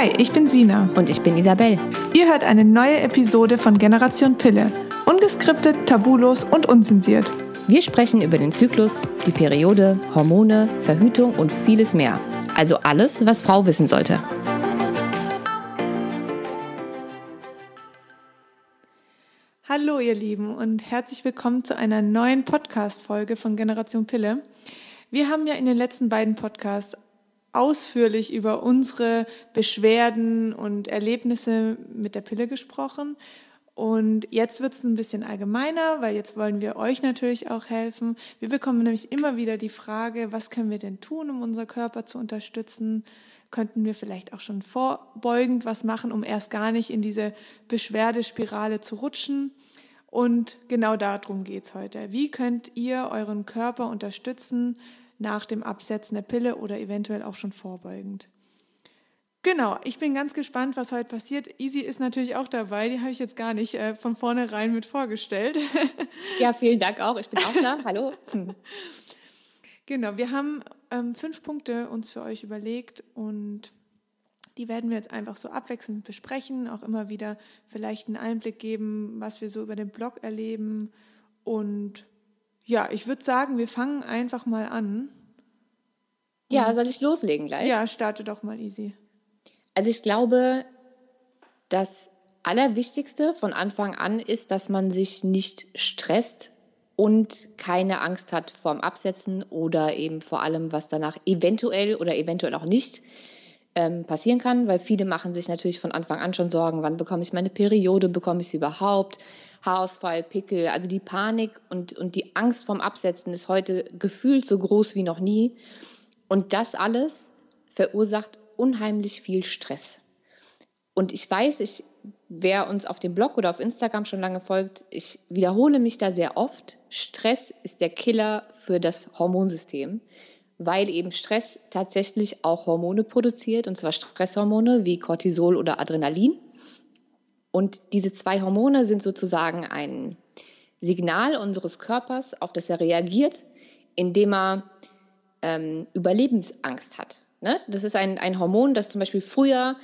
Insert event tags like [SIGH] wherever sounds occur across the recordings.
Hi, ich bin Sina. Und ich bin Isabel. Ihr hört eine neue Episode von Generation Pille. Ungeskriptet, tabulos und unzensiert. Wir sprechen über den Zyklus, die Periode, Hormone, Verhütung und vieles mehr. Also alles, was Frau wissen sollte. Hallo ihr Lieben und herzlich willkommen zu einer neuen Podcast-Folge von Generation Pille. Wir haben ja in den letzten beiden Podcasts ausführlich über unsere Beschwerden und Erlebnisse mit der Pille gesprochen. Und jetzt wird es ein bisschen allgemeiner, weil jetzt wollen wir euch natürlich auch helfen. Wir bekommen nämlich immer wieder die Frage, was können wir denn tun, um unser Körper zu unterstützen? Könnten wir vielleicht auch schon vorbeugend was machen, um erst gar nicht in diese Beschwerdespirale zu rutschen? Und genau darum geht's heute. Wie könnt ihr euren Körper unterstützen, nach dem Absetzen der Pille oder eventuell auch schon vorbeugend. Genau, ich bin ganz gespannt, was heute passiert. Easy ist natürlich auch dabei, die habe ich jetzt gar nicht äh, von vornherein mit vorgestellt. Ja, vielen Dank auch, ich bin auch da. Hallo. [LAUGHS] Genau, wir haben ähm, fünf Punkte uns für euch überlegt und die werden wir jetzt einfach so abwechselnd besprechen, auch immer wieder vielleicht einen Einblick geben, was wir so über den Blog erleben und ja, ich würde sagen, wir fangen einfach mal an. Ja, soll ich loslegen gleich? Ja, starte doch mal easy. Also ich glaube, das Allerwichtigste von Anfang an ist, dass man sich nicht stresst und keine Angst hat vorm Absetzen oder eben vor allem, was danach eventuell oder eventuell auch nicht ähm, passieren kann, weil viele machen sich natürlich von Anfang an schon Sorgen, wann bekomme ich meine Periode, bekomme ich sie überhaupt, Haarausfall, Pickel. Also die Panik und, und die Angst vom Absetzen ist heute gefühlt so groß wie noch nie. Und das alles verursacht unheimlich viel Stress. Und ich weiß, ich, wer uns auf dem Blog oder auf Instagram schon lange folgt, ich wiederhole mich da sehr oft. Stress ist der Killer für das Hormonsystem, weil eben Stress tatsächlich auch Hormone produziert, und zwar Stresshormone wie Cortisol oder Adrenalin. Und diese zwei Hormone sind sozusagen ein Signal unseres Körpers, auf das er reagiert, indem er ähm, Überlebensangst hat. Ne? Das ist ein, ein Hormon, das zum Beispiel früher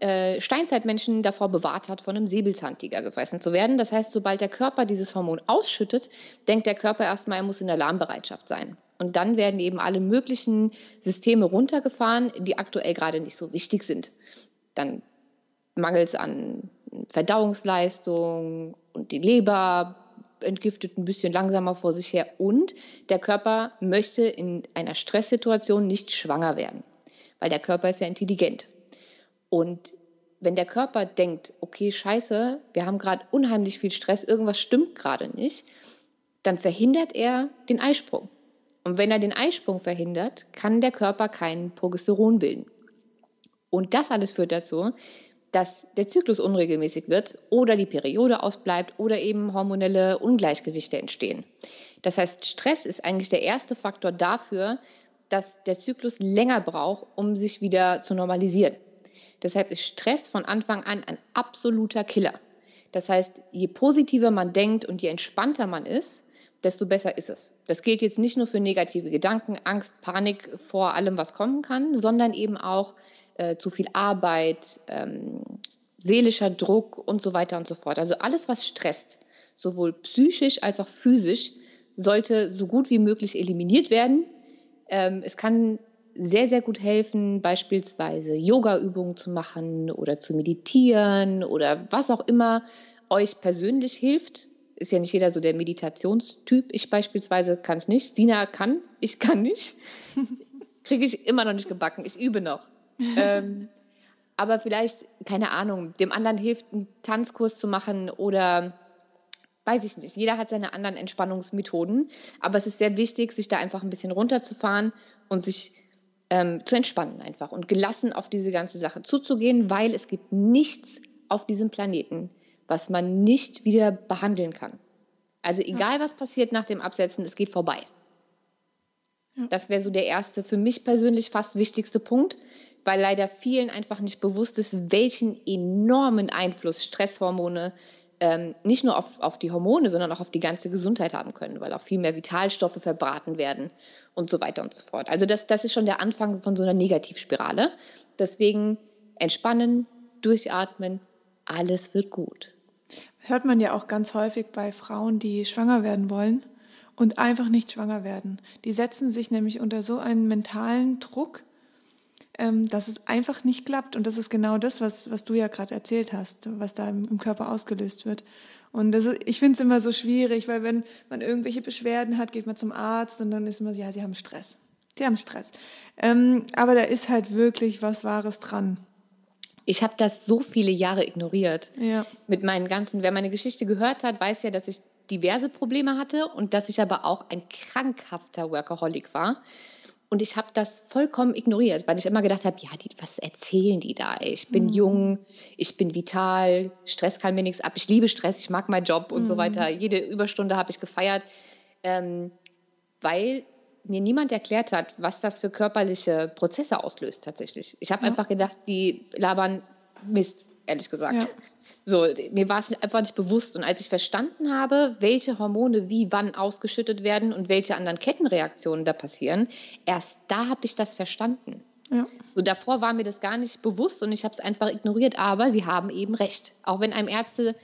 äh, Steinzeitmenschen davor bewahrt hat, von einem Säbelzahntiger gefressen zu werden. Das heißt, sobald der Körper dieses Hormon ausschüttet, denkt der Körper erstmal, er muss in Alarmbereitschaft sein. Und dann werden eben alle möglichen Systeme runtergefahren, die aktuell gerade nicht so wichtig sind. Dann mangels an Verdauungsleistung und die Leber entgiftet ein bisschen langsamer vor sich her und der Körper möchte in einer Stresssituation nicht schwanger werden, weil der Körper ist ja intelligent. Und wenn der Körper denkt, okay, scheiße, wir haben gerade unheimlich viel Stress, irgendwas stimmt gerade nicht, dann verhindert er den Eisprung. Und wenn er den Eisprung verhindert, kann der Körper keinen Progesteron bilden. Und das alles führt dazu, dass der Zyklus unregelmäßig wird oder die Periode ausbleibt oder eben hormonelle Ungleichgewichte entstehen. Das heißt, Stress ist eigentlich der erste Faktor dafür, dass der Zyklus länger braucht, um sich wieder zu normalisieren. Deshalb ist Stress von Anfang an ein absoluter Killer. Das heißt, je positiver man denkt und je entspannter man ist, desto besser ist es. Das gilt jetzt nicht nur für negative Gedanken, Angst, Panik vor allem, was kommen kann, sondern eben auch äh, zu viel Arbeit, ähm, seelischer Druck und so weiter und so fort. Also alles, was stresst, sowohl psychisch als auch physisch, sollte so gut wie möglich eliminiert werden. Ähm, es kann sehr, sehr gut helfen, beispielsweise Yoga-Übungen zu machen oder zu meditieren oder was auch immer euch persönlich hilft. Ist ja nicht jeder so der Meditationstyp. Ich beispielsweise kann es nicht. Sina kann, ich kann nicht. [LAUGHS] Kriege ich immer noch nicht gebacken. Ich übe noch ähm, aber vielleicht, keine Ahnung, dem anderen hilft, einen Tanzkurs zu machen oder weiß ich nicht. Jeder hat seine anderen Entspannungsmethoden, aber es ist sehr wichtig, sich da einfach ein bisschen runterzufahren und sich ähm, zu entspannen einfach und gelassen auf diese ganze Sache zuzugehen, weil es gibt nichts auf diesem Planeten, was man nicht wieder behandeln kann. Also egal, was passiert nach dem Absetzen, es geht vorbei. Ja. Das wäre so der erste, für mich persönlich fast wichtigste Punkt, weil leider vielen einfach nicht bewusst ist, welchen enormen Einfluss Stresshormone ähm, nicht nur auf, auf die Hormone, sondern auch auf die ganze Gesundheit haben können, weil auch viel mehr Vitalstoffe verbraten werden und so weiter und so fort. Also das, das ist schon der Anfang von so einer Negativspirale. Deswegen entspannen, durchatmen, alles wird gut. Hört man ja auch ganz häufig bei Frauen, die schwanger werden wollen und einfach nicht schwanger werden. Die setzen sich nämlich unter so einen mentalen Druck, ähm, dass es einfach nicht klappt. Und das ist genau das, was, was du ja gerade erzählt hast, was da im, Körper ausgelöst wird. Und das ist, ich finde es immer so schwierig, weil wenn man irgendwelche Beschwerden hat, geht man zum Arzt und dann ist immer so, ja, sie haben Stress. Sie haben Stress. Ähm, aber da ist halt wirklich was Wahres dran. Ich habe das so viele Jahre ignoriert. Ja. Mit meinen ganzen, wer meine Geschichte gehört hat, weiß ja, dass ich diverse Probleme hatte und dass ich aber auch ein krankhafter Workaholic war. Und ich habe das vollkommen ignoriert, weil ich immer gedacht habe, ja, die, was erzählen die da? Ich bin mhm. jung, ich bin vital, Stress kann mir nichts ab, ich liebe Stress, ich mag meinen Job und mhm. so weiter. Jede Überstunde habe ich gefeiert, ähm, weil mir niemand erklärt hat, was das für körperliche Prozesse auslöst tatsächlich. Ich habe ja. einfach gedacht, die labern Mist, ehrlich gesagt. Ja. So, mir war es einfach nicht bewusst. Und als ich verstanden habe, welche Hormone wie wann ausgeschüttet werden und welche anderen Kettenreaktionen da passieren, erst da habe ich das verstanden. Ja. So davor war mir das gar nicht bewusst und ich habe es einfach ignoriert. Aber sie haben eben recht. Auch wenn einem Ärzte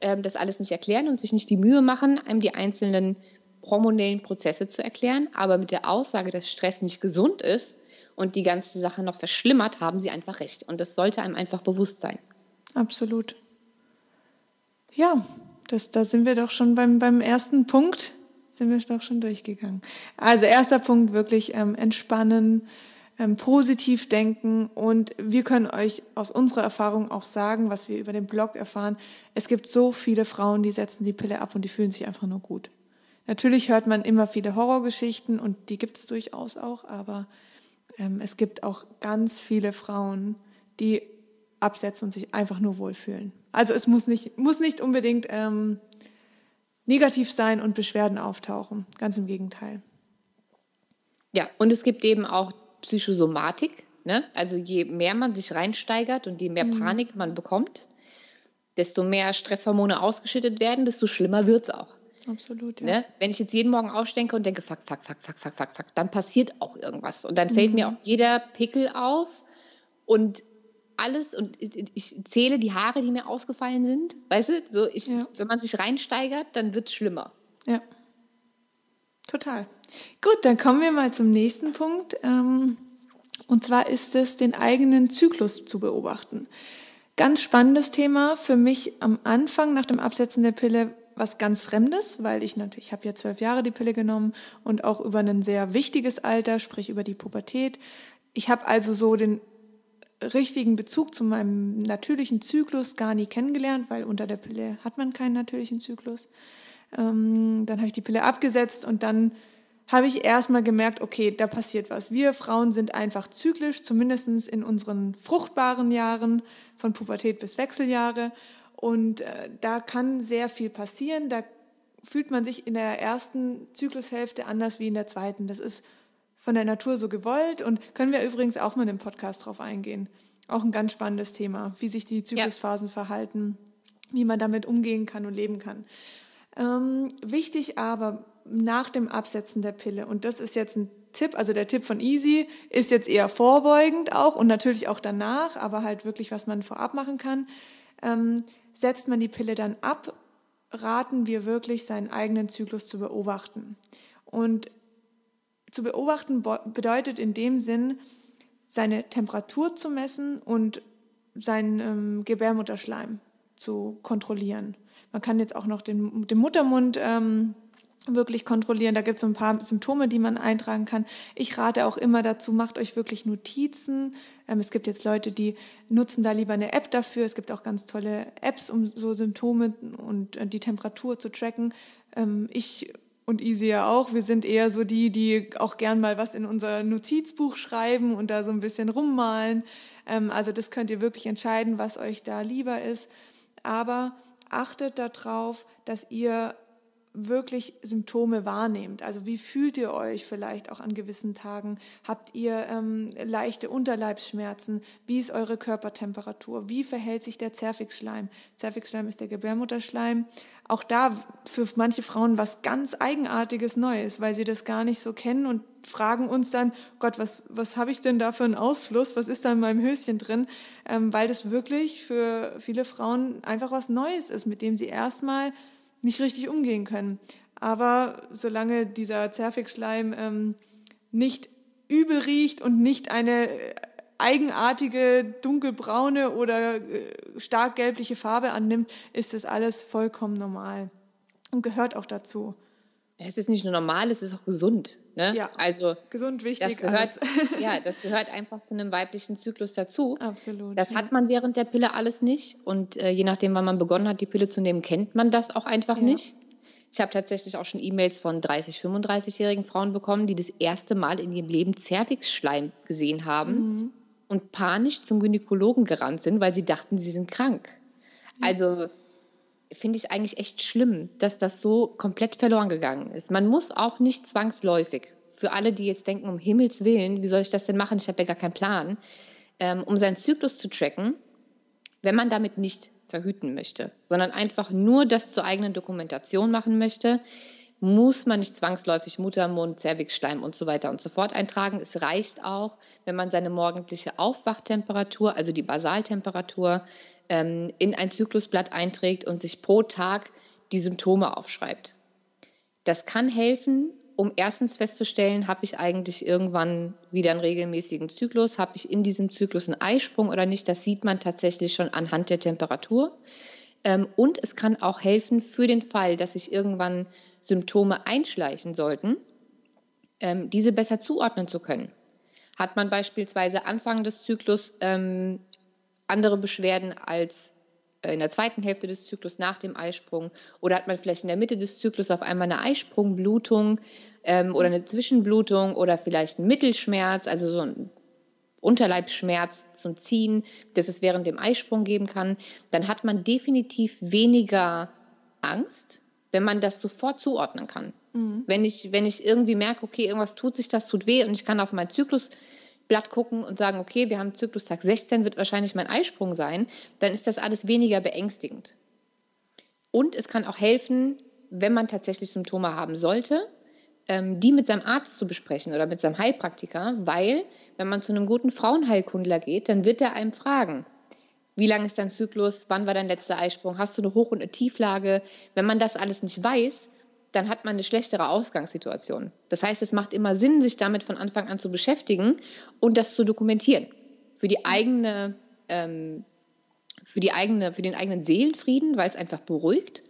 ähm, das alles nicht erklären und sich nicht die Mühe machen, einem die einzelnen hormonellen Prozesse zu erklären, aber mit der Aussage, dass Stress nicht gesund ist und die ganze Sache noch verschlimmert, haben sie einfach recht. Und das sollte einem einfach bewusst sein. Absolut. Ja, das, da sind wir doch schon beim, beim ersten Punkt, sind wir doch schon durchgegangen. Also erster Punkt wirklich ähm, entspannen, ähm, positiv denken und wir können euch aus unserer Erfahrung auch sagen, was wir über den Blog erfahren. Es gibt so viele Frauen, die setzen die Pille ab und die fühlen sich einfach nur gut. Natürlich hört man immer viele Horrorgeschichten und die gibt es durchaus auch, aber ähm, es gibt auch ganz viele Frauen, die absetzen und sich einfach nur wohlfühlen. Also es muss nicht, muss nicht unbedingt ähm, negativ sein und Beschwerden auftauchen. Ganz im Gegenteil. Ja, und es gibt eben auch Psychosomatik. Ne? Also je mehr man sich reinsteigert und je mehr mhm. Panik man bekommt, desto mehr Stresshormone ausgeschüttet werden, desto schlimmer wird es auch. Absolut, ja. Ne? Wenn ich jetzt jeden Morgen aufdenke und denke, fuck, fuck, fuck, fuck, fuck, fuck, fuck, dann passiert auch irgendwas. Und dann fällt mhm. mir auch jeder Pickel auf und alles und ich, ich, zähle die Haare, die mir ausgefallen sind. Weißt du, so ich, ja. wenn man sich reinsteigert, dann wird es schlimmer. Ja. Total. Gut, dann kommen wir mal zum nächsten Punkt. Ähm, und zwar ist es, den eigenen Zyklus zu beobachten. Ganz spannendes Thema für mich am Anfang nach dem Absetzen der Pille was ganz Fremdes, weil ich natürlich, ich habe ja zwölf Jahre die Pille genommen und auch über ein sehr wichtiges Alter, sprich über die Pubertät. Ich habe also so den richtigen Bezug zu meinem natürlichen Zyklus gar nie kennengelernt, weil unter der Pille hat man keinen natürlichen Zyklus. Ähm, dann habe ich die Pille abgesetzt und dann habe ich erstmal gemerkt, okay, da passiert was. Wir Frauen sind einfach zyklisch, zumindest in unseren fruchtbaren Jahren, von Pubertät bis Wechseljahre. Und äh, da kann sehr viel passieren. Da fühlt man sich in der ersten Zyklushälfte anders wie in der zweiten. Das ist von der Natur so gewollt und können wir übrigens auch mal in dem Podcast drauf eingehen. Auch ein ganz spannendes Thema, wie sich die Zyklusphasen ja. verhalten, wie man damit umgehen kann und leben kann. Ähm, wichtig aber nach dem Absetzen der Pille, und das ist jetzt ein Tipp, also der Tipp von Easy ist jetzt eher vorbeugend auch und natürlich auch danach, aber halt wirklich, was man vorab machen kann. Ähm, setzt man die Pille dann ab, raten wir wirklich, seinen eigenen Zyklus zu beobachten. Und zu beobachten bedeutet in dem Sinn, seine Temperatur zu messen und seinen ähm, Gebärmutterschleim zu kontrollieren. Man kann jetzt auch noch den, den Muttermund ähm, wirklich kontrollieren. Da gibt es ein paar Symptome, die man eintragen kann. Ich rate auch immer dazu, macht euch wirklich Notizen. Ähm, es gibt jetzt Leute, die nutzen da lieber eine App dafür. Es gibt auch ganz tolle Apps, um so Symptome und äh, die Temperatur zu tracken. Ähm, ich und Easy ja auch. Wir sind eher so die, die auch gern mal was in unser Notizbuch schreiben und da so ein bisschen rummalen. Ähm, also das könnt ihr wirklich entscheiden, was euch da lieber ist. Aber achtet darauf, dass ihr wirklich Symptome wahrnehmt. Also wie fühlt ihr euch vielleicht auch an gewissen Tagen? Habt ihr ähm, leichte Unterleibsschmerzen? Wie ist eure Körpertemperatur? Wie verhält sich der Zervixschleim? Zervixschleim ist der Gebärmutterschleim. Auch da für manche Frauen was ganz Eigenartiges Neues, weil sie das gar nicht so kennen und fragen uns dann, Gott, was, was habe ich denn da für einen Ausfluss? Was ist da in meinem Höschen drin? Ähm, weil das wirklich für viele Frauen einfach was Neues ist, mit dem sie erstmal nicht richtig umgehen können. Aber solange dieser Zervixschleim ähm, nicht übel riecht und nicht eine äh, eigenartige dunkelbraune oder äh, stark gelbliche Farbe annimmt, ist das alles vollkommen normal und gehört auch dazu. Es ist nicht nur normal, es ist auch gesund. Ne? Ja, also gesund, wichtig. Das gehört, [LAUGHS] ja, das gehört einfach zu einem weiblichen Zyklus dazu. Absolut. Das ja. hat man während der Pille alles nicht. Und äh, je nachdem, wann man begonnen hat, die Pille zu nehmen, kennt man das auch einfach ja. nicht. Ich habe tatsächlich auch schon E-Mails von 30, 35-jährigen Frauen bekommen, die das erste Mal in ihrem Leben Zervixschleim gesehen haben mhm. und panisch zum Gynäkologen gerannt sind, weil sie dachten, sie sind krank. Also finde ich eigentlich echt schlimm, dass das so komplett verloren gegangen ist. Man muss auch nicht zwangsläufig, für alle, die jetzt denken, um Himmels Willen, wie soll ich das denn machen? Ich habe ja gar keinen Plan, ähm, um seinen Zyklus zu tracken, wenn man damit nicht verhüten möchte, sondern einfach nur das zur eigenen Dokumentation machen möchte, muss man nicht zwangsläufig Muttermund, Zervixschleim und so weiter und so fort eintragen. Es reicht auch, wenn man seine morgendliche Aufwachtemperatur, also die Basaltemperatur, ähm, in ein Zyklusblatt einträgt und sich pro Tag die Symptome aufschreibt. Das kann helfen, um erstens festzustellen, habe ich eigentlich irgendwann wieder einen regelmäßigen Zyklus, habe ich in diesem Zyklus einen Eisprung oder nicht. Das sieht man tatsächlich schon anhand der Temperatur. Ähm, und es kann auch helfen für den Fall, dass sich irgendwann Symptome einschleichen sollten, ähm, diese besser zuordnen zu können. Hat man beispielsweise Anfang des Zyklus ähm, andere Beschwerden als äh, in der zweiten Hälfte des Zyklus nach dem Eisprung oder hat man vielleicht in der Mitte des Zyklus auf einmal eine Eisprungblutung ähm, oder eine Zwischenblutung oder vielleicht einen Mittelschmerz, also so ein Unterleibsschmerz zum Ziehen, das es während dem Eisprung geben kann, dann hat man definitiv weniger Angst, wenn man das sofort zuordnen kann. Mhm. Wenn, ich, wenn ich irgendwie merke, okay, irgendwas tut sich, das tut weh und ich kann auf meinen Zyklus Blatt gucken und sagen, okay, wir haben Zyklustag 16, wird wahrscheinlich mein Eisprung sein, dann ist das alles weniger beängstigend. Und es kann auch helfen, wenn man tatsächlich Symptome haben sollte, ähm, die mit seinem Arzt zu besprechen oder mit seinem Heilpraktiker, weil wenn man zu einem guten Frauenheilkundler geht, dann wird er einem fragen, wie lang ist dein Zyklus, wann war dein letzter Eisprung, hast du eine Hoch- und eine Tieflage. Wenn man das alles nicht weiß, dann hat man eine schlechtere Ausgangssituation. Das heißt, es macht immer Sinn, sich damit von Anfang an zu beschäftigen und das zu dokumentieren. Für die eigene, ähm, für die eigene, für den eigenen Seelenfrieden, weil es einfach beruhigt,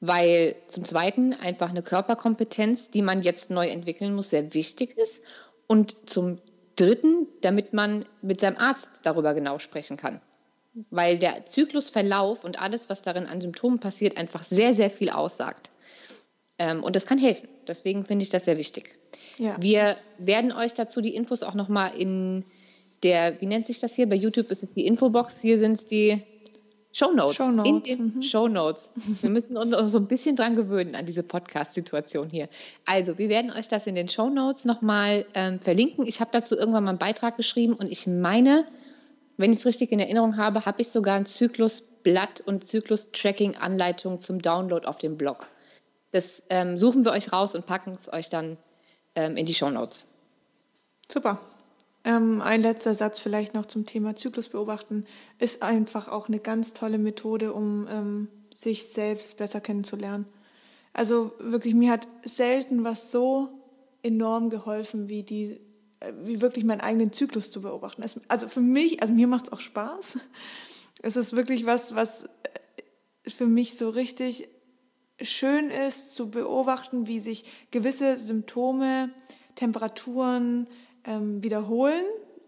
weil zum Zweiten einfach eine Körperkompetenz, die man jetzt neu entwickeln muss, sehr wichtig ist und zum Dritten, damit man mit seinem Arzt darüber genau sprechen kann. Weil der Zyklusverlauf und alles, was darin an Symptomen passiert, einfach sehr, sehr viel aussagt. Ähm, und das kann helfen. Deswegen finde ich das sehr wichtig. Ja. Wir werden euch dazu die Infos auch nochmal in der, wie nennt sich das hier? Bei YouTube ist es die Infobox, hier sind es die Show Notes. Show Notes. In den mhm. Show Notes. Wir müssen uns auch so ein bisschen dran gewöhnen an diese Podcast-Situation hier. Also, wir werden euch das in den Show Notes nochmal ähm, verlinken. Ich habe dazu irgendwann mal einen Beitrag geschrieben und ich meine, wenn ich es richtig in Erinnerung habe, habe ich sogar ein Zyklusblatt und Zyklus-Tracking-Anleitung zum Download auf dem Blog. Das ähm, suchen wir euch raus und packen es euch dann ähm, in die Show Notes. Super. Ähm, ein letzter Satz vielleicht noch zum Thema Zyklus beobachten. Ist einfach auch eine ganz tolle Methode, um ähm, sich selbst besser kennenzulernen. Also wirklich, mir hat selten was so enorm geholfen, wie die, äh, wie wirklich meinen eigenen Zyklus zu beobachten. Also für mich, also mir macht es auch Spaß. Es ist wirklich was, was äh, für mich so richtig schön ist zu beobachten, wie sich gewisse Symptome, Temperaturen ähm, wiederholen.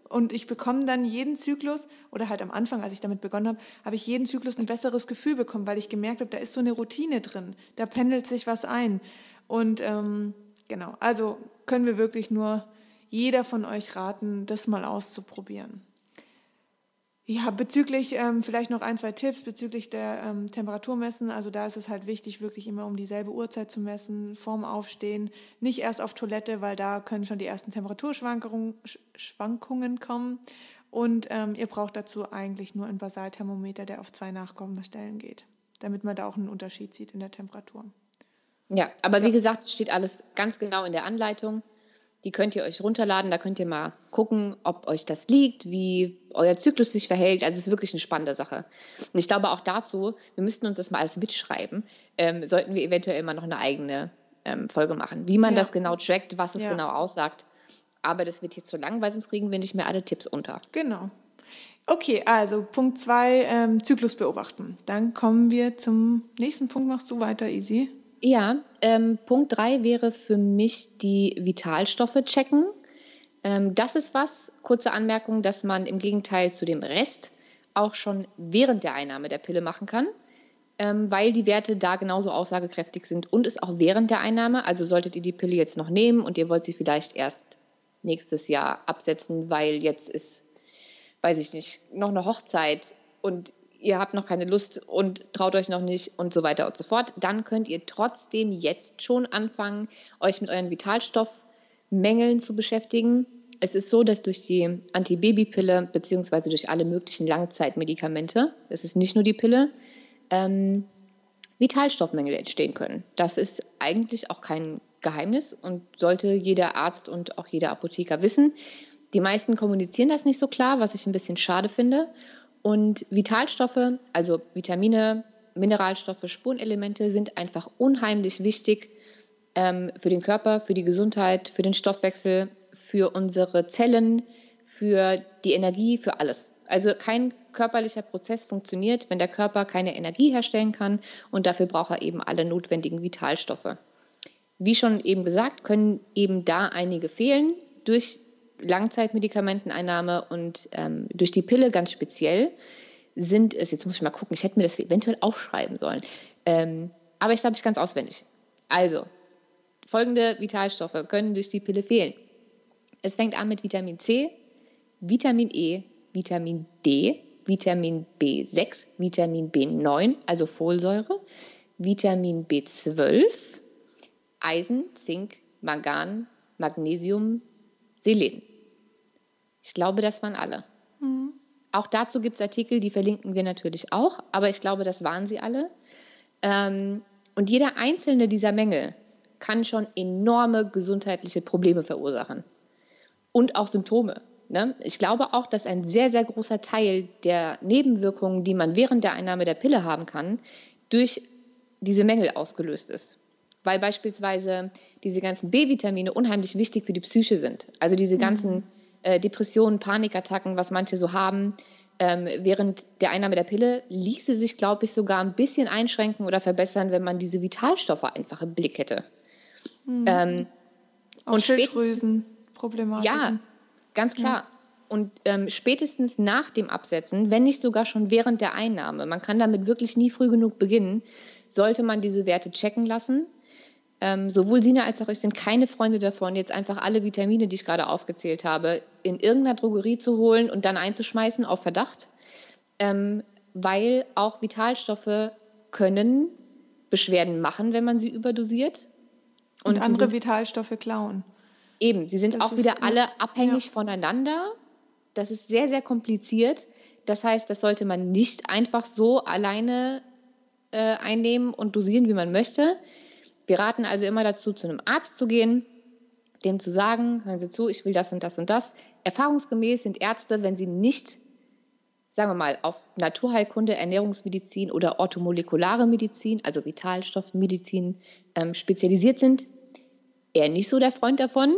Und ich bekomme dann jeden Zyklus, oder halt am Anfang, als ich damit begonnen habe, habe ich jeden Zyklus ein besseres Gefühl bekommen, weil ich gemerkt habe, da ist so eine Routine drin, da pendelt sich was ein. Und ähm, genau, also können wir wirklich nur jeder von euch raten, das mal auszuprobieren. Ja, bezüglich ähm, vielleicht noch ein, zwei Tipps bezüglich der ähm, Temperaturmessen. Also da ist es halt wichtig, wirklich immer um dieselbe Uhrzeit zu messen, vorm Aufstehen, nicht erst auf Toilette, weil da können schon die ersten Temperaturschwankungen kommen. Und ähm, ihr braucht dazu eigentlich nur ein Basalthermometer, der auf zwei nachkommende Stellen geht, damit man da auch einen Unterschied sieht in der Temperatur. Ja, aber ja. wie gesagt, steht alles ganz genau in der Anleitung. Die könnt ihr euch runterladen, da könnt ihr mal gucken, ob euch das liegt, wie euer Zyklus sich verhält. Also es ist wirklich eine spannende Sache. Und ich glaube auch dazu, wir müssten uns das mal alles mitschreiben, ähm, sollten wir eventuell mal noch eine eigene ähm, Folge machen. Wie man ja. das genau trackt, was es ja. genau aussagt. Aber das wird jetzt zu lang, weil sonst kriegen wir nicht mehr alle Tipps unter. Genau. Okay, also Punkt zwei, ähm, Zyklus beobachten. Dann kommen wir zum nächsten Punkt. Machst du weiter, Easy? Ja, ähm, Punkt 3 wäre für mich die Vitalstoffe checken. Ähm, das ist was, kurze Anmerkung, dass man im Gegenteil zu dem Rest auch schon während der Einnahme der Pille machen kann, ähm, weil die Werte da genauso aussagekräftig sind und es auch während der Einnahme. Also solltet ihr die Pille jetzt noch nehmen und ihr wollt sie vielleicht erst nächstes Jahr absetzen, weil jetzt ist, weiß ich nicht, noch eine Hochzeit und ihr habt noch keine Lust und traut euch noch nicht und so weiter und so fort, dann könnt ihr trotzdem jetzt schon anfangen, euch mit euren Vitalstoffmängeln zu beschäftigen. Es ist so, dass durch die Antibabypille beziehungsweise durch alle möglichen Langzeitmedikamente, es ist nicht nur die Pille, ähm, Vitalstoffmängel entstehen können. Das ist eigentlich auch kein Geheimnis und sollte jeder Arzt und auch jeder Apotheker wissen. Die meisten kommunizieren das nicht so klar, was ich ein bisschen schade finde. Und Vitalstoffe, also Vitamine, Mineralstoffe, Spurenelemente sind einfach unheimlich wichtig ähm, für den Körper, für die Gesundheit, für den Stoffwechsel, für unsere Zellen, für die Energie, für alles. Also kein körperlicher Prozess funktioniert, wenn der Körper keine Energie herstellen kann und dafür braucht er eben alle notwendigen Vitalstoffe. Wie schon eben gesagt, können eben da einige fehlen durch Langzeitmedikamenteneinnahme und ähm, durch die Pille ganz speziell sind es, jetzt muss ich mal gucken, ich hätte mir das eventuell aufschreiben sollen, ähm, aber ich glaube, ich es auswendig. Also, folgende Vitalstoffe können durch die Pille fehlen. Es fängt an mit Vitamin C, Vitamin E, Vitamin D, Vitamin B6, Vitamin B9, also Folsäure, Vitamin B12, Eisen, Zink, Mangan, Magnesium, Selen. Ich glaube, das waren alle. Mhm. Auch dazu gibt es Artikel, die verlinken wir natürlich auch, aber ich glaube, das waren sie alle. Ähm, und jeder einzelne dieser Mängel kann schon enorme gesundheitliche Probleme verursachen und auch Symptome. Ne? Ich glaube auch, dass ein sehr, sehr großer Teil der Nebenwirkungen, die man während der Einnahme der Pille haben kann, durch diese Mängel ausgelöst ist. Weil beispielsweise diese ganzen B-Vitamine unheimlich wichtig für die Psyche sind. Also diese ganzen mhm äh, Depressionen, Panikattacken, was manche so haben. Ähm, während der Einnahme der Pille ließe sich, glaube ich, sogar ein bisschen einschränken oder verbessern, wenn man diese Vitalstoffe einfach im Blick hätte. Mhm. Ähm, und Schilddrüsenproblematiken. Ja, ganz klar. Ja. Und ähm, spätestens nach dem Absetzen, wenn nicht sogar schon während der Einnahme, man kann damit wirklich nie früh genug beginnen, sollte man diese Werte checken lassen ähm, sowohl Sina als auch ich sind keine Freunde davon, jetzt einfach alle Vitamine, die ich gerade aufgezählt habe, in irgendeiner Drogerie zu holen und dann einzuschmeißen auf Verdacht, ähm, weil auch Vitalstoffe können Beschwerden machen, wenn man sie überdosiert. Und, und andere Vitalstoffe klauen. Eben, sie sind das auch ist, wieder alle abhängig ja. voneinander. Das ist sehr, sehr kompliziert. Das heißt, das sollte man nicht einfach so alleine äh, einnehmen und dosieren, wie man möchte. Wir raten also immer dazu, zu einem Arzt zu gehen, dem zu sagen, hören Sie zu, ich will das und das und das. Erfahrungsgemäß sind Ärzte, wenn sie nicht, sagen wir mal, auf Naturheilkunde, Ernährungsmedizin oder orthomolekulare Medizin, also Vitalstoffmedizin, ähm, spezialisiert sind, eher nicht so der Freund davon.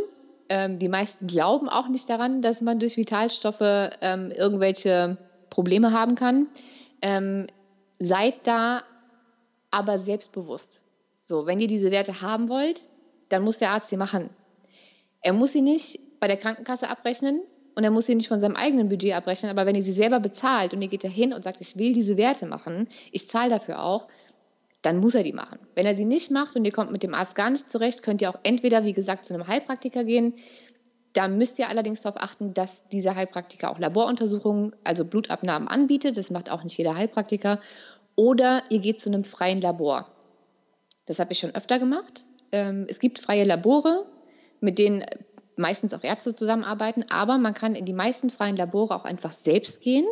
Ähm, die meisten glauben auch nicht daran, dass man durch Vitalstoffe ähm, irgendwelche Probleme haben kann. Ähm, seid da aber selbstbewusst. So, wenn ihr diese Werte haben wollt, dann muss der Arzt sie machen. Er muss sie nicht bei der Krankenkasse abrechnen und er muss sie nicht von seinem eigenen Budget abrechnen, aber wenn ihr sie selber bezahlt und ihr geht da hin und sagt, ich will diese Werte machen, ich zahle dafür auch, dann muss er die machen. Wenn er sie nicht macht und ihr kommt mit dem Arzt gar nicht zurecht, könnt ihr auch entweder, wie gesagt, zu einem Heilpraktiker gehen. Da müsst ihr allerdings darauf achten, dass dieser Heilpraktiker auch Laboruntersuchungen, also Blutabnahmen anbietet. Das macht auch nicht jeder Heilpraktiker. Oder ihr geht zu einem freien Labor. Das habe ich schon öfter gemacht. Ähm, es gibt freie Labore, mit denen meistens auch Ärzte zusammenarbeiten, aber man kann in die meisten freien Labore auch einfach selbst gehen.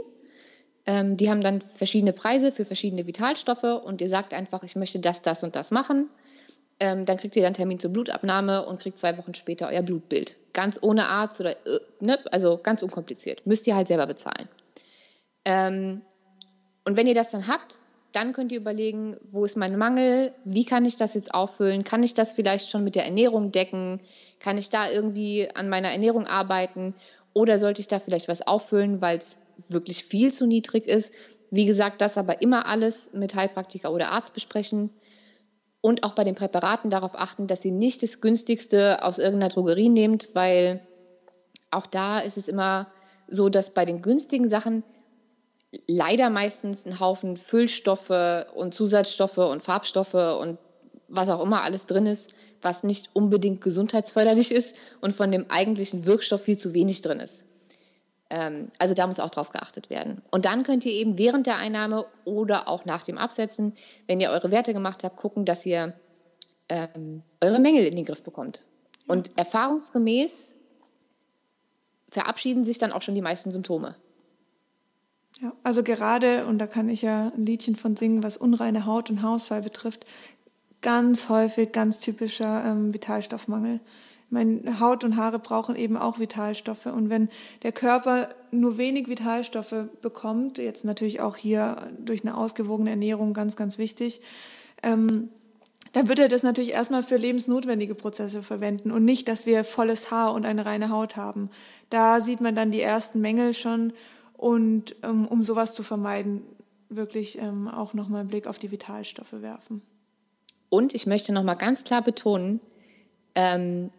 Ähm, die haben dann verschiedene Preise für verschiedene Vitalstoffe und ihr sagt einfach, ich möchte das, das und das machen. Ähm, dann kriegt ihr dann Termin zur Blutabnahme und kriegt zwei Wochen später euer Blutbild. Ganz ohne Arzt oder, äh, ne, also ganz unkompliziert. Müsst ihr halt selber bezahlen. Und wenn ihr das dann habt, dann könnt ihr überlegen, wo ist mein Mangel, wie kann ich das jetzt auffüllen, kann ich das vielleicht schon mit der Ernährung decken, kann ich da irgendwie an meiner Ernährung arbeiten? Oder sollte ich da vielleicht was auffüllen, weil es wirklich viel zu niedrig ist. Wie gesagt, das aber immer alles mit Heilpraktiker oder Arzt besprechen und auch bei den Präparaten darauf achten, dass ihr nicht das günstigste aus irgendeiner Drogerie nehmt, weil auch da ist es immer so, dass bei den günstigen Sachen leider meistens ein Haufen Füllstoffe und Zusatzstoffe und Farbstoffe und was auch immer alles drin ist, was nicht unbedingt gesundheitsförderlich ist und von dem eigentlichen Wirkstoff viel zu wenig drin ist. Ähm, also da muss auch drauf geachtet werden. Und dann könnt ihr eben während der Einnahme oder auch nach dem Absetzen, wenn ihr eure Werte gemacht habt, gucken, dass ihr ähm, eure Mängel in den Griff bekommt. Und erfahrungsgemäß verabschieden sich dann auch schon die meisten Symptome. Ja, also gerade, und da kann ich ja ein Liedchen von singen, was unreine Haut und Haarausfall betrifft, ganz häufig ganz typischer ähm, Vitalstoffmangel. Meine Haut und Haare brauchen eben auch Vitalstoffe. Und wenn der Körper nur wenig Vitalstoffe bekommt, jetzt natürlich auch hier durch eine ausgewogene Ernährung ganz, ganz wichtig, ähm, dann wird er das natürlich erstmal für lebensnotwendige Prozesse verwenden und nicht, dass wir volles Haar und eine reine Haut haben. Da sieht man dann die ersten Mängel schon und ähm, um sowas zu vermeiden, wirklich ähm, auch nochmal einen Blick auf die Vitalstoffe werfen. Und ich möchte nochmal ganz klar betonen, ähm,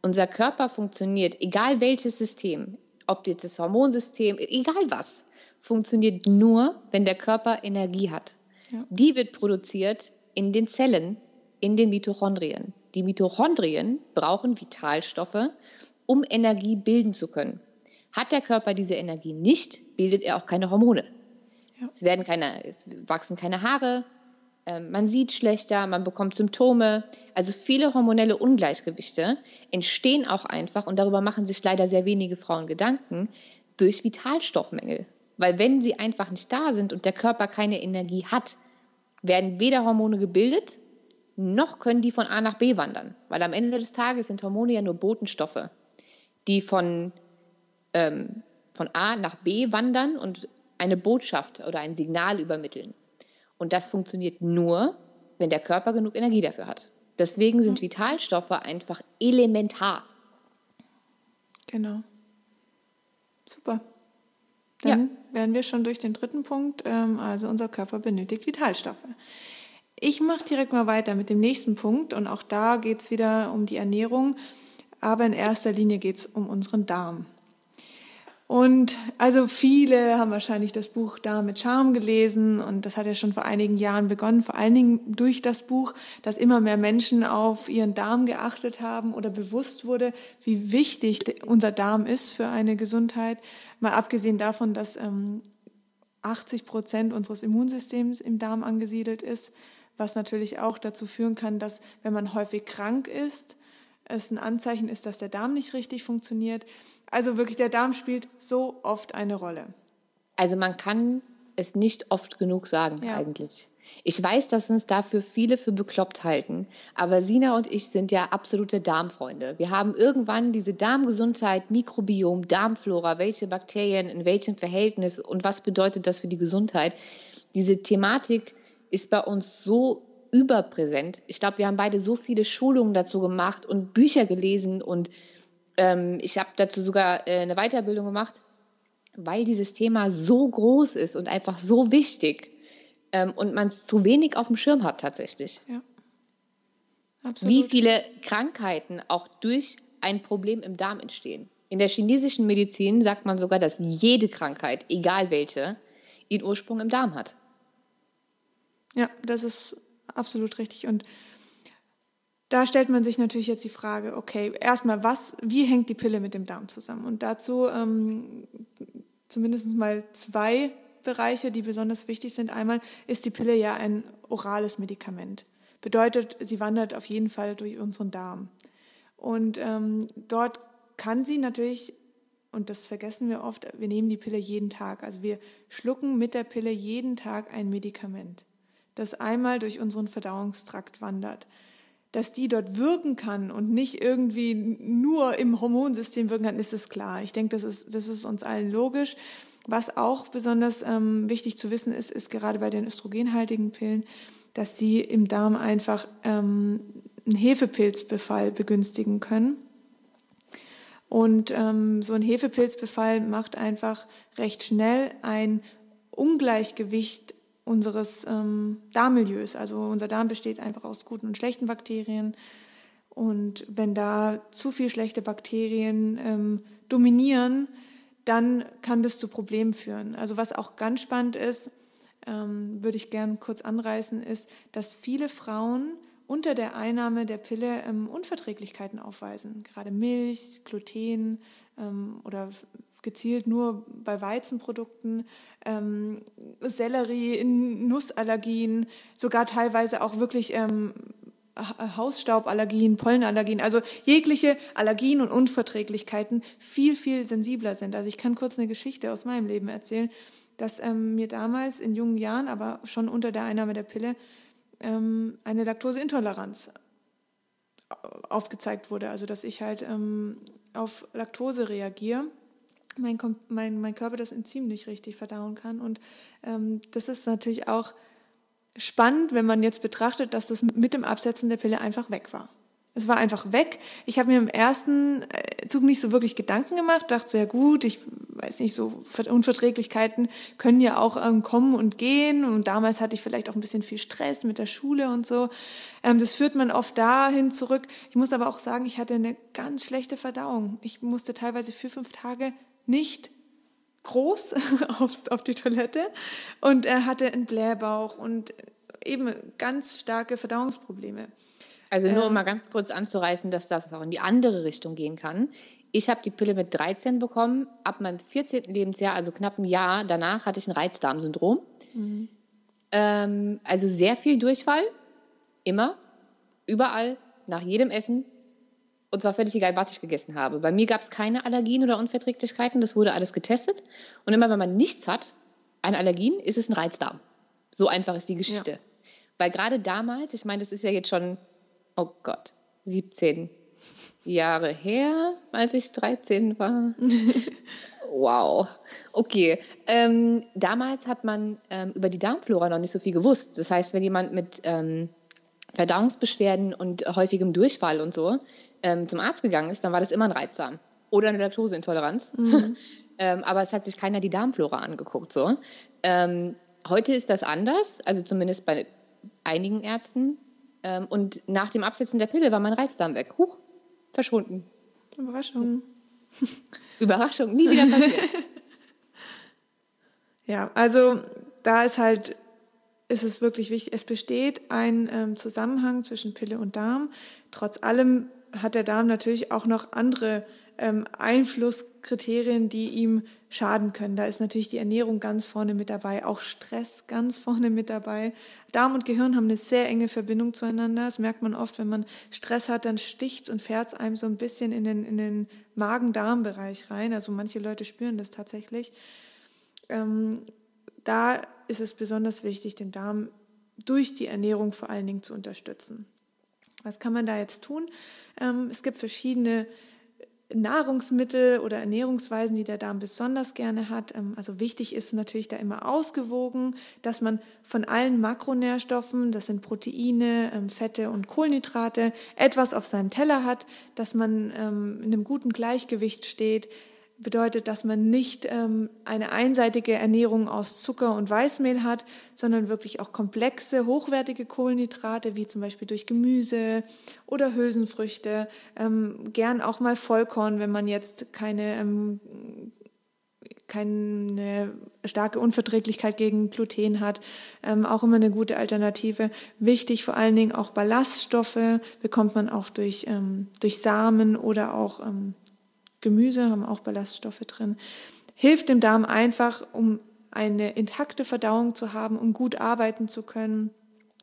unser Körper funktioniert, egal welches System, ob jetzt das Hormonsystem, egal was, funktioniert nur, wenn der Körper Energie hat. Ja. Die wird produziert in den Zellen, in den Mitochondrien. Die Mitochondrien brauchen Vitalstoffe, um Energie bilden zu können. Hat der Körper diese Energie nicht, bildet er auch keine Hormone. Ja. Es, werden keine, es wachsen keine Haare, äh, man sieht schlechter, man bekommt Symptome. Also viele hormonelle Ungleichgewichte entstehen auch einfach, und darüber machen sich leider sehr wenige Frauen Gedanken, durch Vitalstoffmängel. Weil wenn sie einfach nicht da sind und der Körper keine Energie hat, werden weder Hormone gebildet, noch können die von A nach B wandern. Weil am Ende des Tages sind Hormone ja nur Botenstoffe, die von ähm, von A nach B wandern und eine Botschaft oder ein Signal übermitteln. Und das funktioniert nur, wenn der Körper genug Energie dafür hat. Deswegen sind mhm. Vitalstoffe einfach elementar. Genau. Super. Dann ja. wären wir schon durch den dritten Punkt. Ähm, also unser Körper benötigt Vitalstoffe. Ich mache direkt mal weiter mit dem nächsten Punkt und auch da geht es wieder um die Ernährung, aber in erster Linie geht es um unseren Darm. Und also viele haben wahrscheinlich das Buch Da mit Charme gelesen und das hat ja schon vor einigen Jahren begonnen, vor allen Dingen durch das Buch, dass immer mehr Menschen auf ihren Darm geachtet haben oder bewusst wurde, wie wichtig unser Darm ist für eine Gesundheit. Mal abgesehen davon, dass ähm, 80 Prozent unseres Immunsystems im Darm angesiedelt ist, was natürlich auch dazu führen kann, dass wenn man häufig krank ist, es ein Anzeichen ist, dass der Darm nicht richtig funktioniert. Also wirklich, der Darm spielt so oft eine Rolle. Also man kann es nicht oft genug sagen ja. eigentlich. Ich weiß, dass uns dafür viele für bekloppt halten, aber Sina und ich sind ja absolute Darmfreunde. Wir haben irgendwann diese Darmgesundheit, Mikrobiom, Darmflora, welche Bakterien in welchem Verhältnis und was bedeutet das für die Gesundheit. Diese Thematik ist bei uns so überpräsent. Ich glaube, wir haben beide so viele Schulungen dazu gemacht und Bücher gelesen und ähm, ich habe dazu sogar äh, eine Weiterbildung gemacht, weil dieses Thema so groß ist und einfach so wichtig ähm, und man es zu wenig auf dem Schirm hat tatsächlich. Ja. Absolut. Wie viele Krankheiten auch durch ein Problem im Darm entstehen. In der chinesischen Medizin sagt man sogar, dass jede Krankheit, egal welche, ihren Ursprung im Darm hat. Ja, das ist absolut richtig. Und da stellt man sich natürlich jetzt die Frage, okay, erstmal, was, wie hängt die Pille mit dem Darm zusammen? Und dazu ähm, zumindest mal zwei Bereiche, die besonders wichtig sind. Einmal ist die Pille ja ein orales Medikament. Bedeutet, sie wandert auf jeden Fall durch unseren Darm. Und ähm, dort kann sie natürlich, und das vergessen wir oft, wir nehmen die Pille jeden Tag. Also wir schlucken mit der Pille jeden Tag ein Medikament, das einmal durch unseren Verdauungstrakt wandert dass die dort wirken kann und nicht irgendwie nur im Hormonsystem wirken kann, ist es klar. Ich denke, das ist, das ist uns allen logisch. Was auch besonders ähm, wichtig zu wissen ist, ist gerade bei den östrogenhaltigen Pillen, dass sie im Darm einfach ähm, einen Hefepilzbefall begünstigen können. Und ähm, so ein Hefepilzbefall macht einfach recht schnell ein Ungleichgewicht unseres ähm, Darmmilieus. Also unser Darm besteht einfach aus guten und schlechten Bakterien. Und wenn da zu viel schlechte Bakterien ähm, dominieren, dann kann das zu Problemen führen. Also was auch ganz spannend ist, ähm, würde ich gern kurz anreißen, ist, dass viele Frauen unter der Einnahme der Pille ähm, Unverträglichkeiten aufweisen. Gerade Milch, Gluten ähm, oder gezielt nur bei Weizenprodukten, ähm, Sellerie, Nussallergien, sogar teilweise auch wirklich ähm, Hausstauballergien, Pollenallergien, also jegliche Allergien und Unverträglichkeiten viel, viel sensibler sind. Also ich kann kurz eine Geschichte aus meinem Leben erzählen, dass ähm, mir damals in jungen Jahren, aber schon unter der Einnahme der Pille, ähm, eine Laktoseintoleranz aufgezeigt wurde. Also dass ich halt ähm, auf Laktose reagiere mein, mein, mein Körper das Enzym nicht richtig verdauen kann. Und ähm, das ist natürlich auch spannend, wenn man jetzt betrachtet, dass das mit dem Absetzen der Pille einfach weg war. Es war einfach weg. Ich habe mir im ersten äh, Zug nicht so wirklich Gedanken gemacht, dachte so, ja gut, ich weiß nicht, so Unverträglichkeiten können ja auch ähm, kommen und gehen. Und damals hatte ich vielleicht auch ein bisschen viel Stress mit der Schule und so. Ähm, das führt man oft dahin zurück. Ich muss aber auch sagen, ich hatte eine ganz schlechte Verdauung. Ich musste teilweise vier, fünf Tage nicht groß [LAUGHS] auf, auf die Toilette und er hatte einen Blähbauch und eben ganz starke Verdauungsprobleme. Also nur um ähm. mal ganz kurz anzureißen, dass das auch in die andere Richtung gehen kann. Ich habe die Pille mit 13 bekommen. Ab meinem 14. Lebensjahr, also knapp ein Jahr danach, hatte ich ein Reizdarmsyndrom. Mhm. Ähm, also sehr viel Durchfall, immer, überall, nach jedem Essen, und zwar völlig egal, was ich gegessen habe. Bei mir gab es keine Allergien oder Unverträglichkeiten. Das wurde alles getestet. Und immer wenn man nichts hat, ein Allergien, ist es ein Reizdarm. So einfach ist die Geschichte. Ja. Weil gerade damals, ich meine, das ist ja jetzt schon, oh Gott, 17 Jahre her, als ich 13 war. [LAUGHS] wow. Okay. Ähm, damals hat man ähm, über die Darmflora noch nicht so viel gewusst. Das heißt, wenn jemand mit ähm, Verdauungsbeschwerden und häufigem Durchfall und so ähm, zum Arzt gegangen ist, dann war das immer ein Reizdarm oder eine Laktoseintoleranz. Mhm. [LAUGHS] ähm, aber es hat sich keiner die Darmflora angeguckt. So. Ähm, heute ist das anders, also zumindest bei einigen Ärzten. Ähm, und nach dem Absetzen der Pille war mein Reizdarm weg. Huch, verschwunden. Überraschung. [LAUGHS] Überraschung, nie wieder passiert. [LAUGHS] ja, also da ist halt ist es wirklich wichtig, es besteht ein ähm, Zusammenhang zwischen Pille und Darm. Trotz allem hat der Darm natürlich auch noch andere ähm, Einflusskriterien, die ihm schaden können. Da ist natürlich die Ernährung ganz vorne mit dabei, auch Stress ganz vorne mit dabei. Darm und Gehirn haben eine sehr enge Verbindung zueinander. Das merkt man oft, wenn man Stress hat, dann sticht und fährt einem so ein bisschen in den, in den Magen-Darm-Bereich rein. Also manche Leute spüren das tatsächlich. Ähm, da ist es besonders wichtig, den Darm durch die Ernährung vor allen Dingen zu unterstützen. Was kann man da jetzt tun? Ähm, es gibt verschiedene Nahrungsmittel oder Ernährungsweisen, die der Darm besonders gerne hat. Ähm, also wichtig ist natürlich da immer ausgewogen, dass man von allen Makronährstoffen, das sind Proteine, ähm, Fette und Kohlenhydrate, etwas auf seinem Teller hat, dass man in einem guten Gleichgewicht steht, bedeutet, dass man nicht ähm, eine einseitige Ernährung aus Zucker und Weißmehl hat, sondern wirklich auch komplexe, hochwertige Kohlenhydrate, wie zum Beispiel durch Gemüse oder Hülsenfrüchte, ähm, gern auch mal Vollkorn, wenn man jetzt keine ähm, keine starke Unverträglichkeit gegen Gluten hat, ähm, auch immer eine gute Alternative. Wichtig vor allen Dingen auch Ballaststoffe bekommt man auch durch, ähm, durch Samen oder auch ähm, Gemüse, haben auch Ballaststoffe drin. Hilft dem Darm einfach, um eine intakte Verdauung zu haben, um gut arbeiten zu können.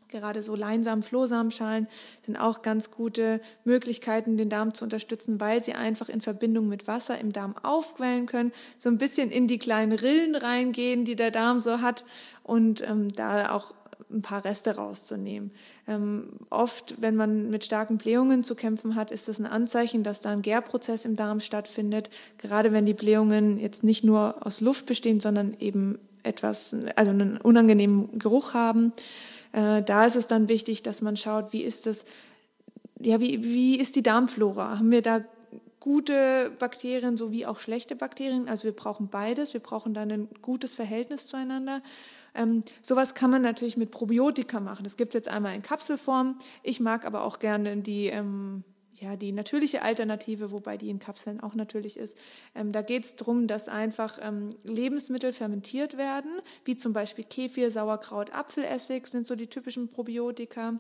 Gerade so Leinsamen, Flohsamenschalen sind auch ganz gute Möglichkeiten, den Darm zu unterstützen, weil sie einfach in Verbindung mit Wasser im Darm aufquellen können, so ein bisschen in die kleinen Rillen reingehen, die der Darm so hat und ähm, da auch ein paar Reste rauszunehmen. Ähm, oft, wenn man mit starken Blähungen zu kämpfen hat, ist das ein Anzeichen, dass da ein Gärprozess im Darm stattfindet. Gerade wenn die Blähungen jetzt nicht nur aus Luft bestehen, sondern eben etwas, also einen unangenehmen Geruch haben. Äh, da ist es dann wichtig, dass man schaut, wie ist das, ja, wie, wie ist die Darmflora? Haben wir da gute Bakterien sowie auch schlechte Bakterien? Also wir brauchen beides. Wir brauchen dann ein gutes Verhältnis zueinander. Ähm, sowas kann man natürlich mit Probiotika machen. Das gibt es jetzt einmal in Kapselform. Ich mag aber auch gerne die ähm, ja, die natürliche Alternative, wobei die in Kapseln auch natürlich ist. Ähm, da geht es darum, dass einfach ähm, Lebensmittel fermentiert werden, wie zum Beispiel Kefir, Sauerkraut, Apfelessig sind so die typischen Probiotika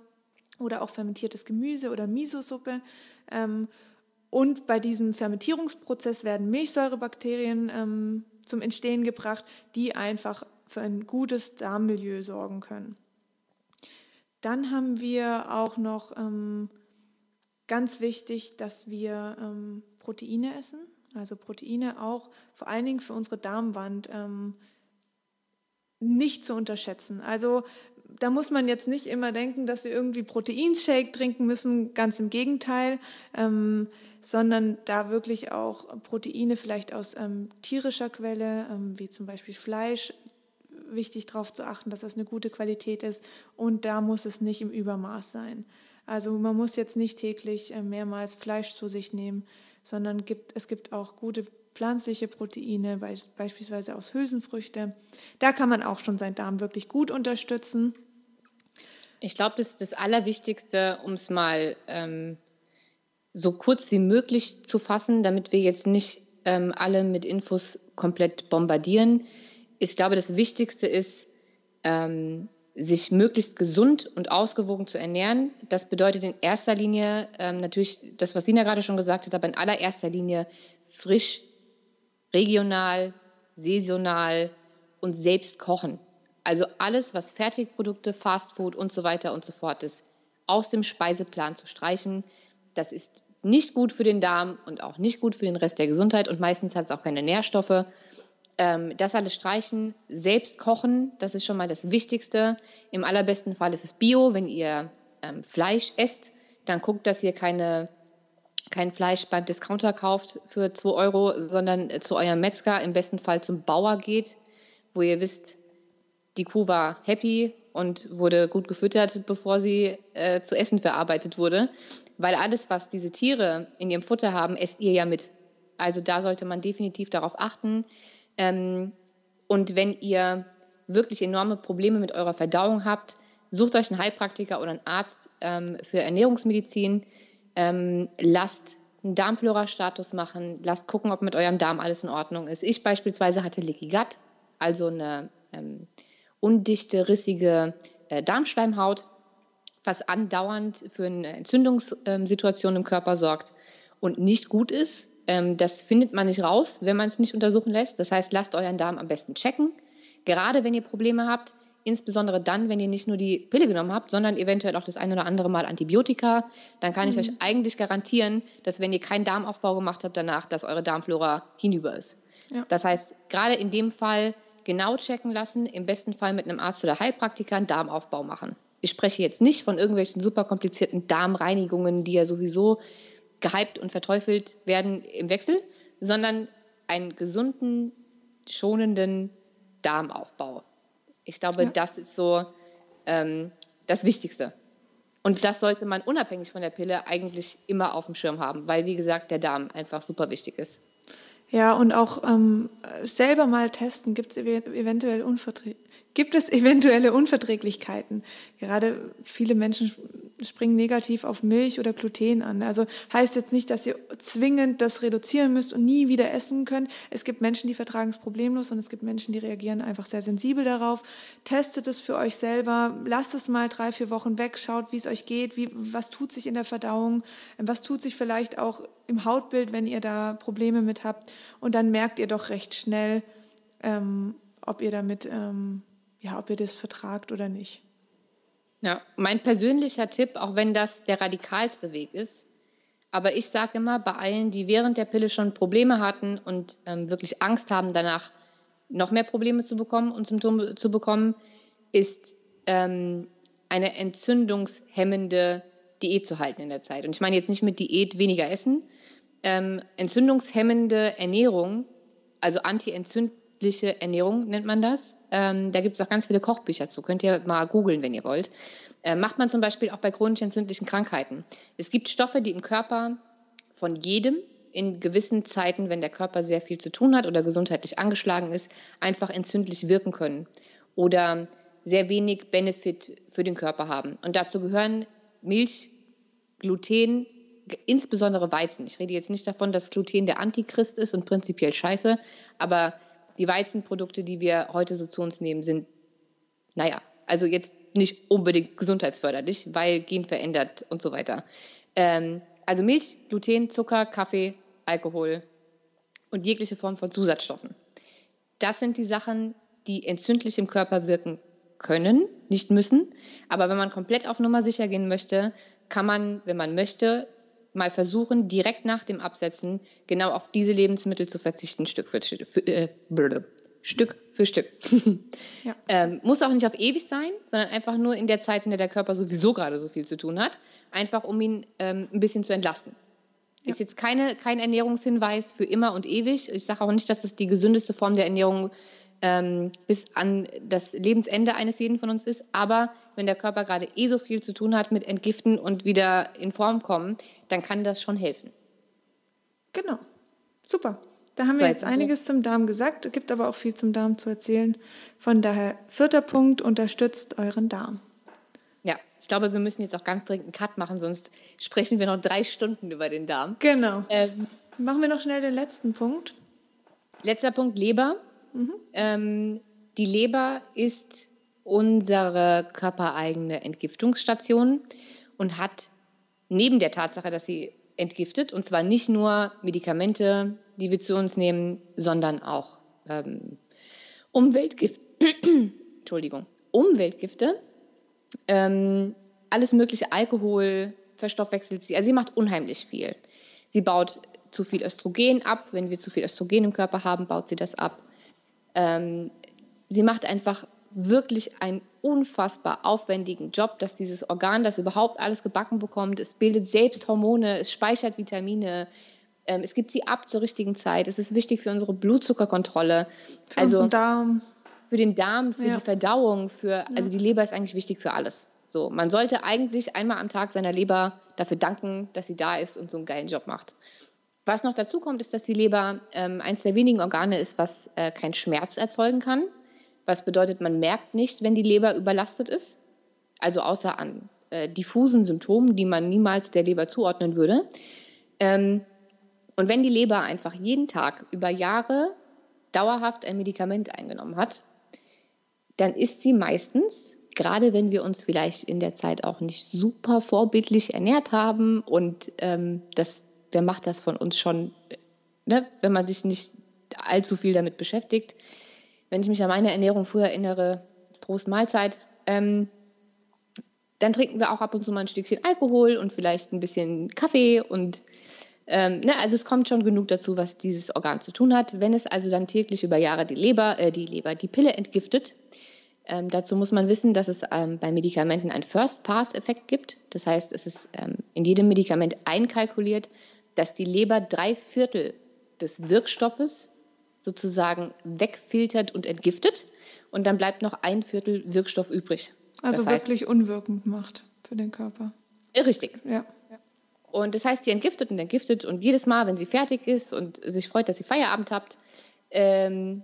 oder auch fermentiertes Gemüse oder Miso-Suppe. Ähm, und bei diesem Fermentierungsprozess werden Milchsäurebakterien ähm, zum Entstehen gebracht, die einfach für ein gutes Darmmilieu sorgen können. Dann haben wir auch noch ähm, ganz wichtig, dass wir ähm, Proteine essen. Also Proteine auch vor allen Dingen für unsere Darmwand ähm, nicht zu unterschätzen. Also da muss man jetzt nicht immer denken, dass wir irgendwie Proteinshake trinken müssen, ganz im Gegenteil, ähm, sondern da wirklich auch Proteine vielleicht aus ähm, tierischer Quelle, ähm, wie zum Beispiel Fleisch, wichtig darauf zu achten, dass das eine gute Qualität ist und da muss es nicht im Übermaß sein. Also man muss jetzt nicht täglich äh, mehrmals Fleisch zu sich nehmen, sondern gibt, es gibt auch gute pflanzliche Proteine, beispielsweise aus Hülsenfrüchte. Da kann man auch schon seinen Darm wirklich gut unterstützen. Ich glaube, das ist das Allerwichtigste, um es mal ähm, so kurz wie möglich zu fassen, damit wir jetzt nicht ähm, alle mit Infos komplett bombardieren. Ich glaube, das Wichtigste ist, ähm, sich möglichst gesund und ausgewogen zu ernähren. Das bedeutet in erster Linie ähm, natürlich das, was Sina gerade schon gesagt hat, aber in allererster Linie frisch, regional, saisonal und selbst kochen. Also alles, was Fertigprodukte, Fastfood und so weiter und so fort ist, aus dem Speiseplan zu streichen. Das ist nicht gut für den Darm und auch nicht gut für den Rest der Gesundheit und meistens hat es auch keine Nährstoffe. Ähm, das alles streichen, selbst kochen, das ist schon mal das Wichtigste. Im allerbesten Fall ist es Bio. Wenn ihr ähm, Fleisch esst, dann guckt, dass ihr keine, kein Fleisch beim Discounter kauft für 2 Euro, sondern äh, zu eurem Metzger, im besten Fall zum Bauer geht, wo ihr wisst, die Kuh war happy und wurde gut gefüttert, bevor sie äh, zu Essen verarbeitet wurde. Weil alles, was diese Tiere in ihrem Futter haben, esst ihr ja mit. Also da sollte man definitiv darauf achten. Ähm, und wenn ihr wirklich enorme Probleme mit eurer Verdauung habt, sucht euch einen Heilpraktiker oder einen Arzt ähm, für Ernährungsmedizin. Ähm, lasst einen Darmflora-Status machen, lasst gucken, ob mit eurem Darm alles in Ordnung ist. Ich beispielsweise hatte Leaky Gut, also eine ähm, undichte, rissige äh, Darmschleimhaut, was andauernd für eine Entzündungssituation im Körper sorgt und nicht gut ist. Ähm, das findet man nicht raus, wenn man es nicht untersuchen lässt. Das heißt, lasst euren Darm am besten checken. Gerade wenn ihr Probleme habt, insbesondere dann, wenn ihr nicht nur die Pille genommen habt, sondern eventuell auch das ein oder andere Mal Antibiotika, dann kann ich mhm. euch eigentlich garantieren, dass wenn ihr keinen Darmaufbau gemacht habt danach, dass eure Darmflora hinüber ist. Ja. Das heißt, gerade in dem Fall genau checken lassen, im besten Fall mit einem Arzt oder Heilpraktiker einen Darmaufbau machen. Ich spreche jetzt nicht von irgendwelchen super komplizierten Darmreinigungen, die ja sowieso gehypt und verteufelt werden im Wechsel, sondern einen gesunden, schonenden Darmaufbau. Ich glaube, ja. das ist so ähm, das Wichtigste. Und das sollte man unabhängig von der Pille eigentlich immer auf dem Schirm haben, weil, wie gesagt, der Darm einfach super wichtig ist. Ja, und auch ähm, selber mal testen, gibt es eventuell gibt es eventuelle Unverträglichkeiten. Gerade viele Menschen springen negativ auf Milch oder Gluten an. Also heißt jetzt nicht, dass ihr zwingend das reduzieren müsst und nie wieder essen könnt. Es gibt Menschen, die vertragen es problemlos und es gibt Menschen, die reagieren einfach sehr sensibel darauf. Testet es für euch selber, lasst es mal drei, vier Wochen weg, schaut, wie es euch geht, wie, was tut sich in der Verdauung, was tut sich vielleicht auch im Hautbild, wenn ihr da Probleme mit habt. Und dann merkt ihr doch recht schnell, ähm, ob ihr damit, ähm, ja, ob ihr das vertragt oder nicht. Ja, mein persönlicher Tipp, auch wenn das der radikalste Weg ist, aber ich sage immer, bei allen, die während der Pille schon Probleme hatten und ähm, wirklich Angst haben, danach noch mehr Probleme zu bekommen und Symptome zu bekommen, ist ähm, eine entzündungshemmende Diät zu halten in der Zeit. Und ich meine jetzt nicht mit Diät weniger essen. Ähm, entzündungshemmende Ernährung, also anti-entzündliche Ernährung nennt man das, ähm, da gibt es auch ganz viele Kochbücher zu. Könnt ihr mal googeln, wenn ihr wollt. Äh, macht man zum Beispiel auch bei chronisch entzündlichen Krankheiten. Es gibt Stoffe, die im Körper von jedem in gewissen Zeiten, wenn der Körper sehr viel zu tun hat oder gesundheitlich angeschlagen ist, einfach entzündlich wirken können oder sehr wenig Benefit für den Körper haben. Und dazu gehören Milch, Gluten, insbesondere Weizen. Ich rede jetzt nicht davon, dass Gluten der Antichrist ist und prinzipiell scheiße, aber die Weizenprodukte, die wir heute so zu uns nehmen, sind, naja, also jetzt nicht unbedingt gesundheitsförderlich, weil genverändert und so weiter. Ähm, also Milch, Gluten, Zucker, Kaffee, Alkohol und jegliche Form von Zusatzstoffen. Das sind die Sachen, die entzündlich im Körper wirken können, nicht müssen. Aber wenn man komplett auf Nummer sicher gehen möchte, kann man, wenn man möchte, mal versuchen, direkt nach dem Absetzen genau auf diese Lebensmittel zu verzichten, Stück für, Stück. Für, äh, Stück für Stück. [LAUGHS] Ja. ähm, muss auch nicht auf ewig sein, sondern einfach nur in der Zeit, in der der Körper sowieso gerade so viel zu tun hat, einfach um ihn ähm, ein bisschen zu entlasten. Ja. Ist jetzt keine, kein Ernährungshinweis für immer und ewig. Ich sage auch nicht, dass das die gesündeste Form der Ernährung ähm, bis an das Lebensende eines jeden von uns ist. Aber wenn der Körper gerade eh so viel zu tun hat mit Entgiften und wieder in Form kommen, dann kann das schon helfen. Genau. Super. Da haben wir jetzt einiges zum Darm gesagt, gibt aber auch viel zum Darm zu erzählen. Von daher, vierter Punkt, unterstützt euren Darm. Ja, ich glaube, wir müssen jetzt auch ganz dringend einen Cut machen, sonst sprechen wir noch drei Stunden über den Darm. Genau. Ähm, machen wir noch schnell den letzten Punkt. Letzter Punkt, Leber. Mhm. Ähm, die Leber ist unsere körpereigene Entgiftungsstation und hat neben der Tatsache, dass sie entgiftet, und zwar nicht nur Medikamente, die wir zu uns nehmen, sondern auch ähm, Umweltgifte, [CLEARS THROAT] Entschuldigung, Umweltgifte, ähm, alles mögliche Alkohol, verstoffwechselt sie. Also sie macht unheimlich viel. Sie baut zu viel Östrogen ab. Wenn wir zu viel Östrogen im Körper haben, baut sie das ab. Ähm, sie macht einfach wirklich einen unfassbar aufwendigen Job, dass dieses Organ das überhaupt alles gebacken bekommt. Es bildet selbst Hormone, es speichert Vitamine, ähm, es gibt sie ab zur richtigen Zeit. Es ist wichtig für unsere Blutzuckerkontrolle. Für also unseren Darm. Für den Darm, für ja. die Verdauung, für, also die Leber ist eigentlich wichtig für alles. So, man sollte eigentlich einmal am Tag seiner Leber dafür danken, dass sie da ist und so einen geilen Job macht. Was noch dazu kommt, ist, dass die Leber ähm, eines der wenigen Organe ist, was äh, keinen Schmerz erzeugen kann. Was bedeutet, man merkt nicht, wenn die Leber überlastet ist. Also außer an äh, diffusen Symptomen, die man niemals der Leber zuordnen würde. Ähm, und wenn die Leber einfach jeden Tag über Jahre dauerhaft ein Medikament eingenommen hat, dann ist sie meistens, gerade wenn wir uns vielleicht in der Zeit auch nicht super vorbildlich ernährt haben und ähm, das wer macht das von uns schon, ne, wenn man sich nicht allzu viel damit beschäftigt. Wenn ich mich an meine Ernährung früher erinnere, Prost Mahlzeit, ähm, dann trinken wir auch ab und zu mal ein Stückchen Alkohol und vielleicht ein bisschen Kaffee und ähm, ne, also es kommt schon genug dazu, was dieses Organ zu tun hat. Wenn es also dann täglich über Jahre die Leber, äh, die Leber, die Pille entgiftet, ähm, dazu muss man wissen, dass es ähm, bei Medikamenten einen First-Pass-Effekt gibt. Das heißt, es ist ähm, in jedem Medikament einkalkuliert, dass die Leber drei Viertel des Wirkstoffes sozusagen wegfiltert und entgiftet und dann bleibt noch ein Viertel Wirkstoff übrig. Also das wirklich heißt, unwirkend macht für den Körper. Richtig. Ja. Und das heißt, sie entgiftet und entgiftet und jedes Mal, wenn sie fertig ist und sich freut, dass sie Feierabend habt, ähm,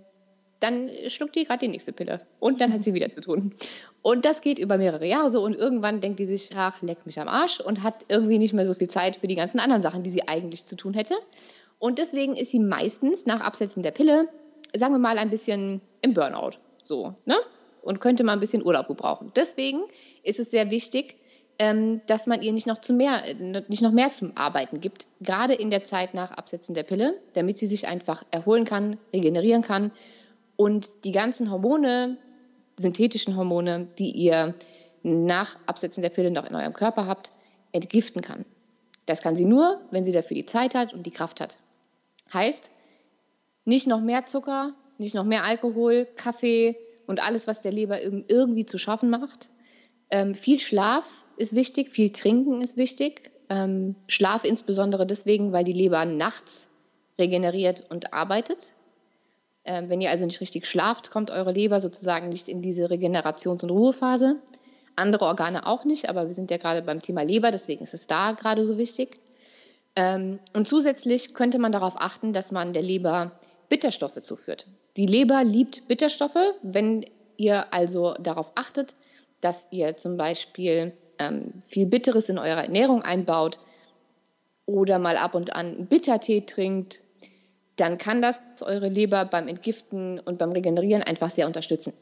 dann schluckt die gerade die nächste Pille und dann hat sie [LAUGHS] wieder zu tun. Und das geht über mehrere Jahre so und irgendwann denkt die sich, ach, leck mich am Arsch und hat irgendwie nicht mehr so viel Zeit für die ganzen anderen Sachen, die sie eigentlich zu tun hätte. Und deswegen ist sie meistens nach Absetzen der Pille, sagen wir mal, ein bisschen im Burnout. So, ne? Und könnte mal ein bisschen Urlaub gebrauchen. Deswegen ist es sehr wichtig, ähm, dass man ihr nicht noch, zu mehr, nicht noch mehr zum Arbeiten gibt, gerade in der Zeit nach Absetzen der Pille, damit sie sich einfach erholen kann, regenerieren kann und die ganzen Hormone, synthetischen Hormone, die ihr nach Absetzen der Pille noch in eurem Körper habt, entgiften kann. Das kann sie nur, wenn sie dafür die Zeit hat und die Kraft hat. Heißt, nicht noch mehr Zucker, nicht noch mehr Alkohol, Kaffee und alles, was der Leber irgendwie zu schaffen macht. Ähm, viel Schlaf ist wichtig, viel Trinken ist wichtig. Ähm, Schlaf insbesondere deswegen, weil die Leber nachts regeneriert und arbeitet. Ähm, wenn ihr also nicht richtig schlaft, kommt eure Leber sozusagen nicht in diese Regenerations- und Ruhephase. Andere Organe auch nicht, aber wir sind ja gerade beim Thema Leber, deswegen ist es da gerade so wichtig. Ähm, und zusätzlich könnte man darauf achten, dass man der Leber Bitterstoffe zuführt. Die Leber liebt Bitterstoffe. Wenn ihr also darauf achtet, dass ihr zum Beispiel ähm, viel Bitteres in eurer Ernährung einbaut oder mal ab und an Bittertee trinkt, dann kann das eure Leber beim Entgiften und beim Regenerieren einfach sehr unterstützen.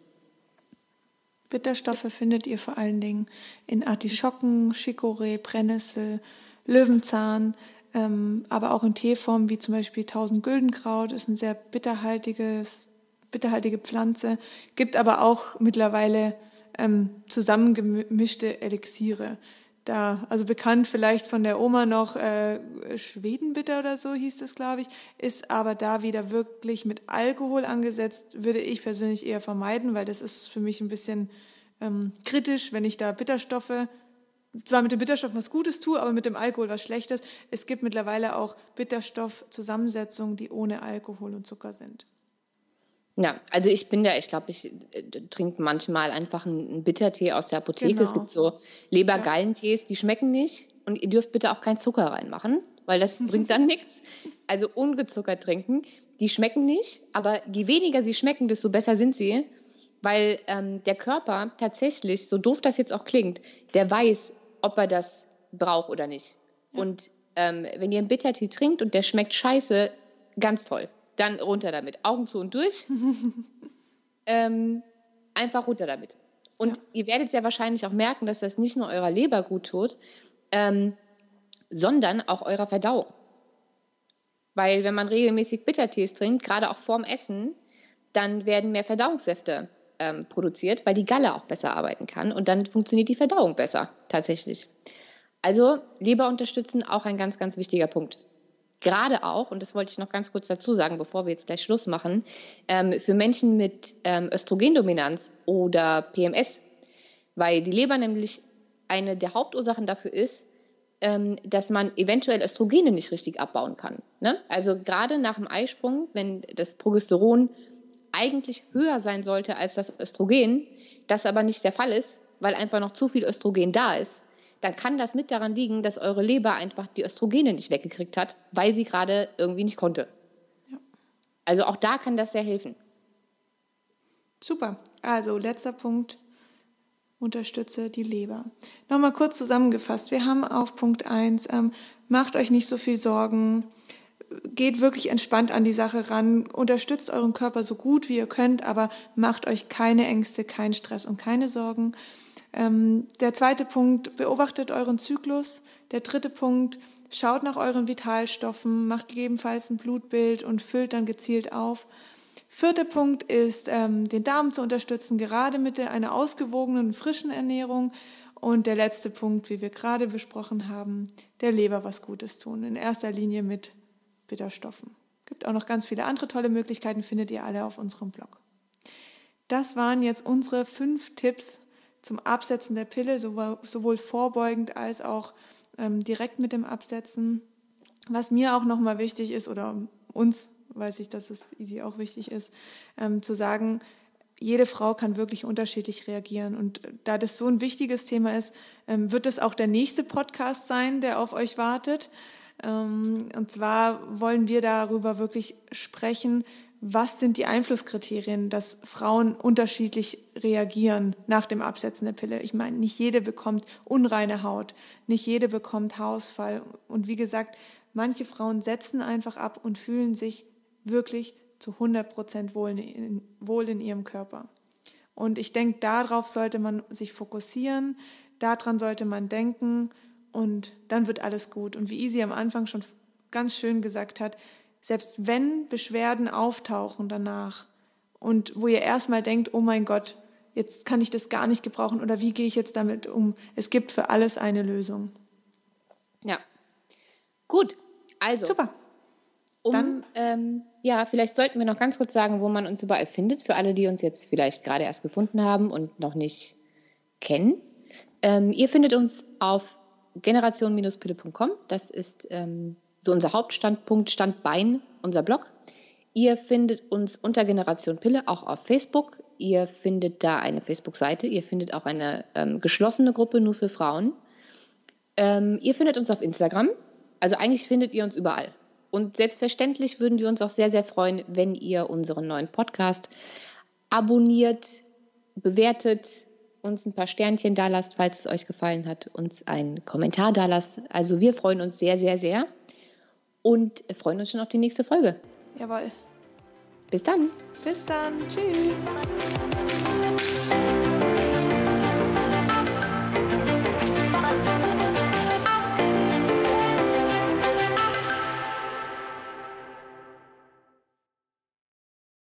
Bitterstoffe findet ihr vor allen Dingen in Artischocken, Chicorée, Brennnessel, Löwenzahn, ähm, aber auch in Teeformen wie zum Beispiel Tausendgüldenkraut ist ein sehr bitterhaltiges, bitterhaltige Pflanze, gibt aber auch mittlerweile ähm, zusammengemischte Elixiere. Da, also bekannt vielleicht von der Oma noch äh, Schwedenbitter oder so hieß das, glaube ich, ist aber da wieder wirklich mit Alkohol angesetzt, würde ich persönlich eher vermeiden, weil das ist für mich ein bisschen ähm, kritisch, wenn ich da Bitterstoffe zwar mit dem Bitterstoff was Gutes tue, aber mit dem Alkohol was Schlechtes. Es gibt mittlerweile auch Bitterstoffzusammensetzungen, die ohne Alkohol und Zucker sind. Ja, also ich bin da, ich glaube, ich äh, trinke manchmal einfach einen Bittertee aus der Apotheke. Genau. Es gibt so Lebergallentees, die schmecken nicht. Und ihr dürft bitte auch keinen Zucker reinmachen, weil das [LAUGHS] bringt dann nichts. Also ungezuckert trinken. Die schmecken nicht, aber je weniger sie schmecken, desto besser sind sie. Weil ähm, der Körper tatsächlich, so doof das jetzt auch klingt, der weiß, ob er das braucht oder nicht. Ja. Und ähm, wenn ihr einen Bittertee trinkt und der schmeckt scheiße, ganz toll. Dann runter damit. Augen zu und durch. [LAUGHS] ähm, einfach runter damit. Und ja. ihr werdet ja wahrscheinlich auch merken, dass das nicht nur eurer Leber gut tut, ähm, sondern auch eurer Verdauung. Weil wenn man regelmäßig Bittertees trinkt, gerade auch vorm Essen, dann werden mehr Verdauungssäfte ähm, produziert, weil die Galle auch besser arbeiten kann und dann funktioniert die Verdauung besser tatsächlich. Also Leber unterstützen auch ein ganz, ganz wichtiger Punkt. Gerade auch, und das wollte ich noch ganz kurz dazu sagen, bevor wir jetzt gleich Schluss machen, ähm, für Menschen mit ähm, Östrogendominanz oder PMS, weil die Leber nämlich eine der Hauptursachen dafür ist, ähm, dass man eventuell Östrogene nicht richtig abbauen kann. Ne? Also gerade nach dem Eisprung, wenn das Progesteron eigentlich höher sein sollte als das Östrogen, das aber nicht der Fall ist, weil einfach noch zu viel Östrogen da ist, dann kann das mit daran liegen, dass eure Leber einfach die Östrogene nicht weggekriegt hat, weil sie gerade irgendwie nicht konnte. Ja. Also auch da kann das sehr helfen. Super. Also letzter Punkt. Unterstütze die Leber. Nochmal kurz zusammengefasst. Wir haben auf Punkt 1, ähm, macht euch nicht so viel Sorgen geht wirklich entspannt an die Sache ran, unterstützt euren Körper so gut wie ihr könnt, aber macht euch keine Ängste, keinen Stress und keine Sorgen. Ähm, der zweite Punkt, beobachtet euren Zyklus. Der dritte Punkt, schaut nach euren Vitalstoffen, macht gegebenenfalls ein Blutbild und füllt dann gezielt auf. Vierter Punkt ist, ähm, den Darm zu unterstützen, gerade mit einer ausgewogenen, frischen Ernährung. Und der letzte Punkt, wie wir gerade besprochen haben, der Leber was Gutes tun. In erster Linie mit Bitterstoffen. Gibt auch noch ganz viele andere tolle Möglichkeiten, findet ihr alle auf unserem Blog. Das waren jetzt unsere fünf Tipps zum Absetzen der Pille, sowohl vorbeugend als auch ähm, direkt mit dem Absetzen. Was mir auch nochmal wichtig ist, oder uns weiß ich, dass es easy auch wichtig ist, ähm, zu sagen, jede Frau kann wirklich unterschiedlich reagieren. Und da das so ein wichtiges Thema ist, ähm, wird es auch der nächste Podcast sein, der auf euch wartet. Ähm, und zwar wollen wir darüber wirklich sprechen, was sind die Einflusskriterien, dass Frauen unterschiedlich reagieren nach dem Absetzen der Pille. Ich meine, nicht jede bekommt unreine Haut, nicht jede bekommt Haarausfall. Und wie gesagt, manche Frauen setzen einfach ab und fühlen sich wirklich zu 100 Prozent wohl in, wohl in ihrem Körper. Und ich denke, darauf sollte man sich fokussieren, daran sollte man denken und dann wird alles gut. Und wie Easy am Anfang schon ganz schön gesagt hat, selbst wenn Beschwerden auftauchen danach und wo ihr erstmal denkt, oh mein Gott, jetzt kann ich das gar nicht gebrauchen oder wie gehe ich jetzt damit um? Es gibt für alles eine Lösung. Ja. Gut, also. Super. Um, Dann, ähm, ja, vielleicht sollten wir noch ganz kurz sagen, wo man uns überall findet, für alle, die uns jetzt vielleicht gerade erst gefunden haben und noch nicht kennen. Ähm, ihr findet uns auf generation-pille.com. Das ist ähm, so unser Hauptstandpunkt, Standbein, unser Blog. Ihr findet uns unter Generation Pille auch auf Facebook. Ihr findet da eine Facebook-Seite. Ihr findet auch eine ähm, geschlossene Gruppe nur für Frauen. Ähm, ihr findet uns auf Instagram. Also eigentlich findet ihr uns überall. Und selbstverständlich würden wir uns auch sehr, sehr freuen, wenn ihr unseren neuen Podcast abonniert, bewertet, uns ein paar Sternchen da lasst, falls es euch gefallen hat, uns einen Kommentar da lasst. Also wir freuen uns sehr, sehr, sehr und freuen uns schon auf die nächste Folge. Jawohl. Bis dann. Bis dann. Tschüss.